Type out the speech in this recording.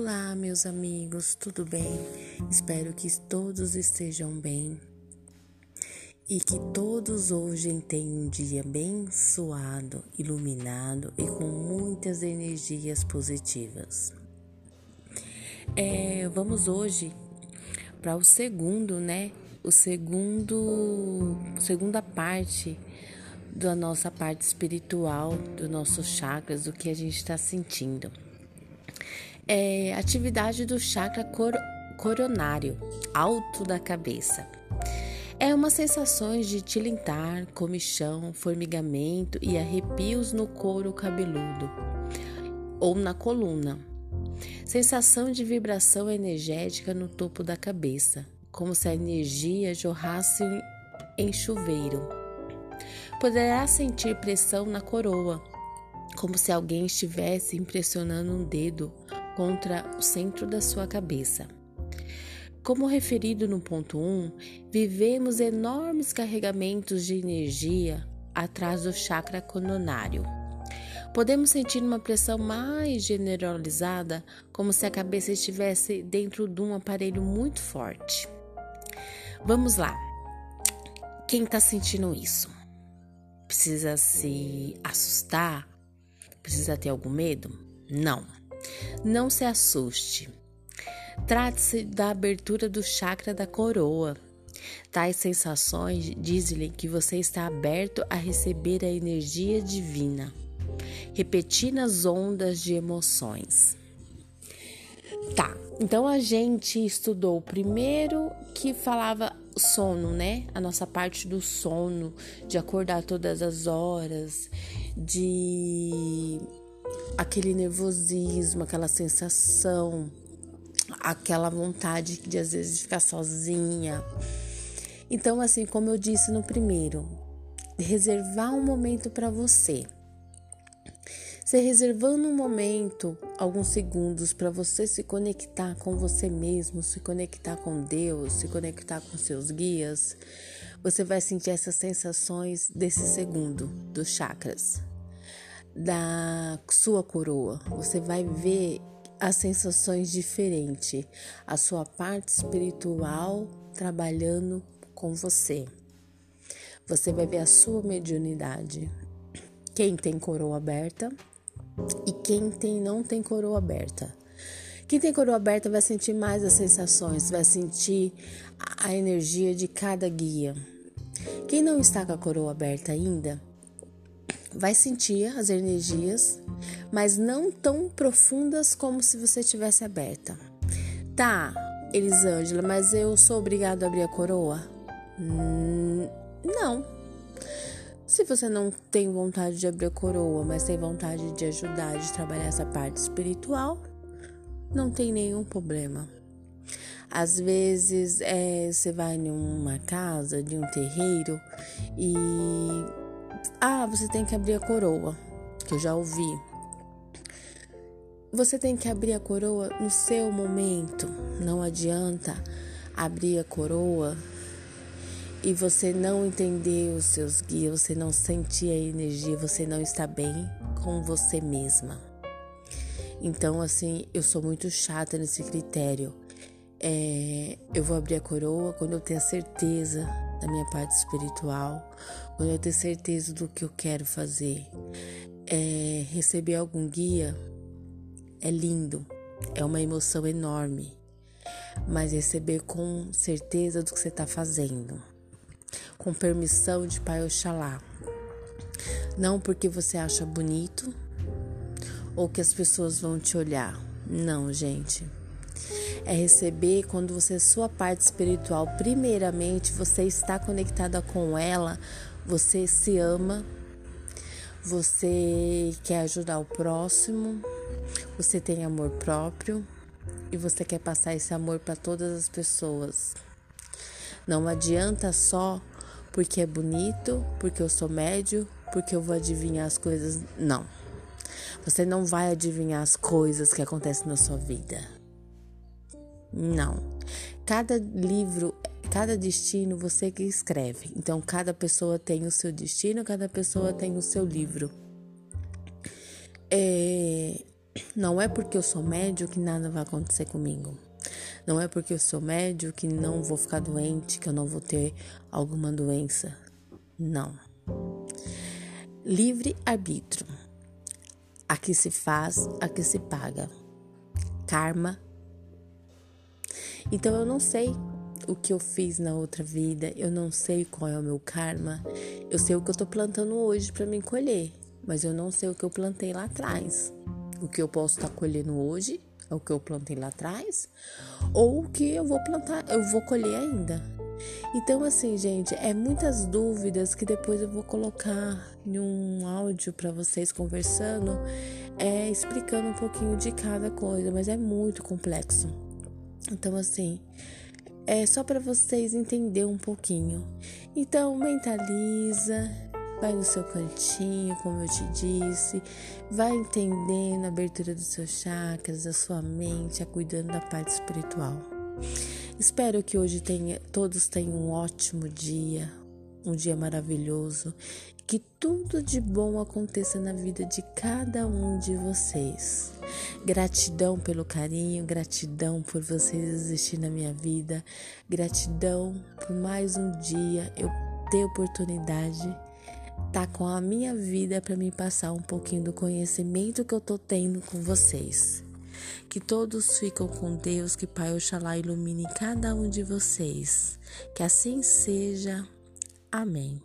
Olá, meus amigos, tudo bem? Espero que todos estejam bem e que todos hoje tenham um dia abençoado, iluminado e com muitas energias positivas. É, vamos hoje para o segundo, né? O segundo, segunda parte da nossa parte espiritual, do nosso chakras, do que a gente está sentindo. É atividade do chakra cor coronário, alto da cabeça. É uma sensação de tilintar, comichão, formigamento e arrepios no couro cabeludo ou na coluna. Sensação de vibração energética no topo da cabeça, como se a energia jorrasse em chuveiro. Poderá sentir pressão na coroa, como se alguém estivesse impressionando um dedo contra o centro da sua cabeça. Como referido no ponto 1, vivemos enormes carregamentos de energia atrás do chakra coronário. Podemos sentir uma pressão mais generalizada, como se a cabeça estivesse dentro de um aparelho muito forte. Vamos lá. Quem está sentindo isso? Precisa se assustar? Precisa ter algum medo? Não. Não se assuste. Trate-se da abertura do chakra da coroa. Tais sensações dizem que você está aberto a receber a energia divina, repetindo as ondas de emoções. Tá, então a gente estudou o primeiro que falava sono, né? A nossa parte do sono, de acordar todas as horas, de aquele nervosismo, aquela sensação, aquela vontade de às vezes ficar sozinha. Então, assim, como eu disse no primeiro, reservar um momento para você. Você reservando um momento, alguns segundos para você se conectar com você mesmo, se conectar com Deus, se conectar com seus guias, você vai sentir essas sensações desse segundo dos chakras da sua coroa. Você vai ver as sensações diferentes, a sua parte espiritual trabalhando com você. Você vai ver a sua mediunidade. Quem tem coroa aberta e quem tem não tem coroa aberta. Quem tem coroa aberta vai sentir mais as sensações, vai sentir a energia de cada guia. Quem não está com a coroa aberta ainda, vai sentir as energias, mas não tão profundas como se você tivesse aberta. Tá, Elisângela, mas eu sou obrigado a abrir a coroa? Hum, não. Se você não tem vontade de abrir a coroa, mas tem vontade de ajudar, de trabalhar essa parte espiritual, não tem nenhum problema. Às vezes é, você vai em uma casa, de um terreiro e ah, você tem que abrir a coroa, que eu já ouvi. Você tem que abrir a coroa no seu momento. Não adianta abrir a coroa e você não entender os seus guias, você não sentir a energia, você não está bem com você mesma. Então, assim, eu sou muito chata nesse critério. É, eu vou abrir a coroa quando eu tenho a certeza da minha parte espiritual, quando eu ter certeza do que eu quero fazer. É, receber algum guia é lindo, é uma emoção enorme, mas receber com certeza do que você está fazendo, com permissão de Pai Oxalá. Não porque você acha bonito ou que as pessoas vão te olhar. Não, gente é receber quando você, sua parte espiritual, primeiramente, você está conectada com ela, você se ama, você quer ajudar o próximo, você tem amor próprio e você quer passar esse amor para todas as pessoas. Não adianta só porque é bonito, porque eu sou médio, porque eu vou adivinhar as coisas. Não. Você não vai adivinhar as coisas que acontecem na sua vida. Não. Cada livro, cada destino você que escreve. Então, cada pessoa tem o seu destino, cada pessoa tem o seu livro. É, Não é porque eu sou médio que nada vai acontecer comigo. Não é porque eu sou médio que não vou ficar doente, que eu não vou ter alguma doença. Não. Livre arbítrio. Aqui se faz, aqui se paga. Karma. Então eu não sei o que eu fiz na outra vida, eu não sei qual é o meu karma. Eu sei o que eu tô plantando hoje para me colher, mas eu não sei o que eu plantei lá atrás. O que eu posso estar tá colhendo hoje é o que eu plantei lá atrás, ou o que eu vou plantar, eu vou colher ainda. Então, assim, gente, é muitas dúvidas que depois eu vou colocar em um áudio para vocês conversando, é, explicando um pouquinho de cada coisa, mas é muito complexo. Então, assim, é só para vocês entenderem um pouquinho. Então, mentaliza, vai no seu cantinho, como eu te disse, vai entendendo a abertura dos seus chakras, da sua mente, a cuidando da parte espiritual. Espero que hoje tenha, todos tenham um ótimo dia, um dia maravilhoso, que tudo de bom aconteça na vida de cada um de vocês. Gratidão pelo carinho, gratidão por vocês existir na minha vida, gratidão por mais um dia eu ter oportunidade tá com a minha vida para me passar um pouquinho do conhecimento que eu tô tendo com vocês. Que todos ficam com Deus, que Pai Oxalá ilumine cada um de vocês. Que assim seja. Amém.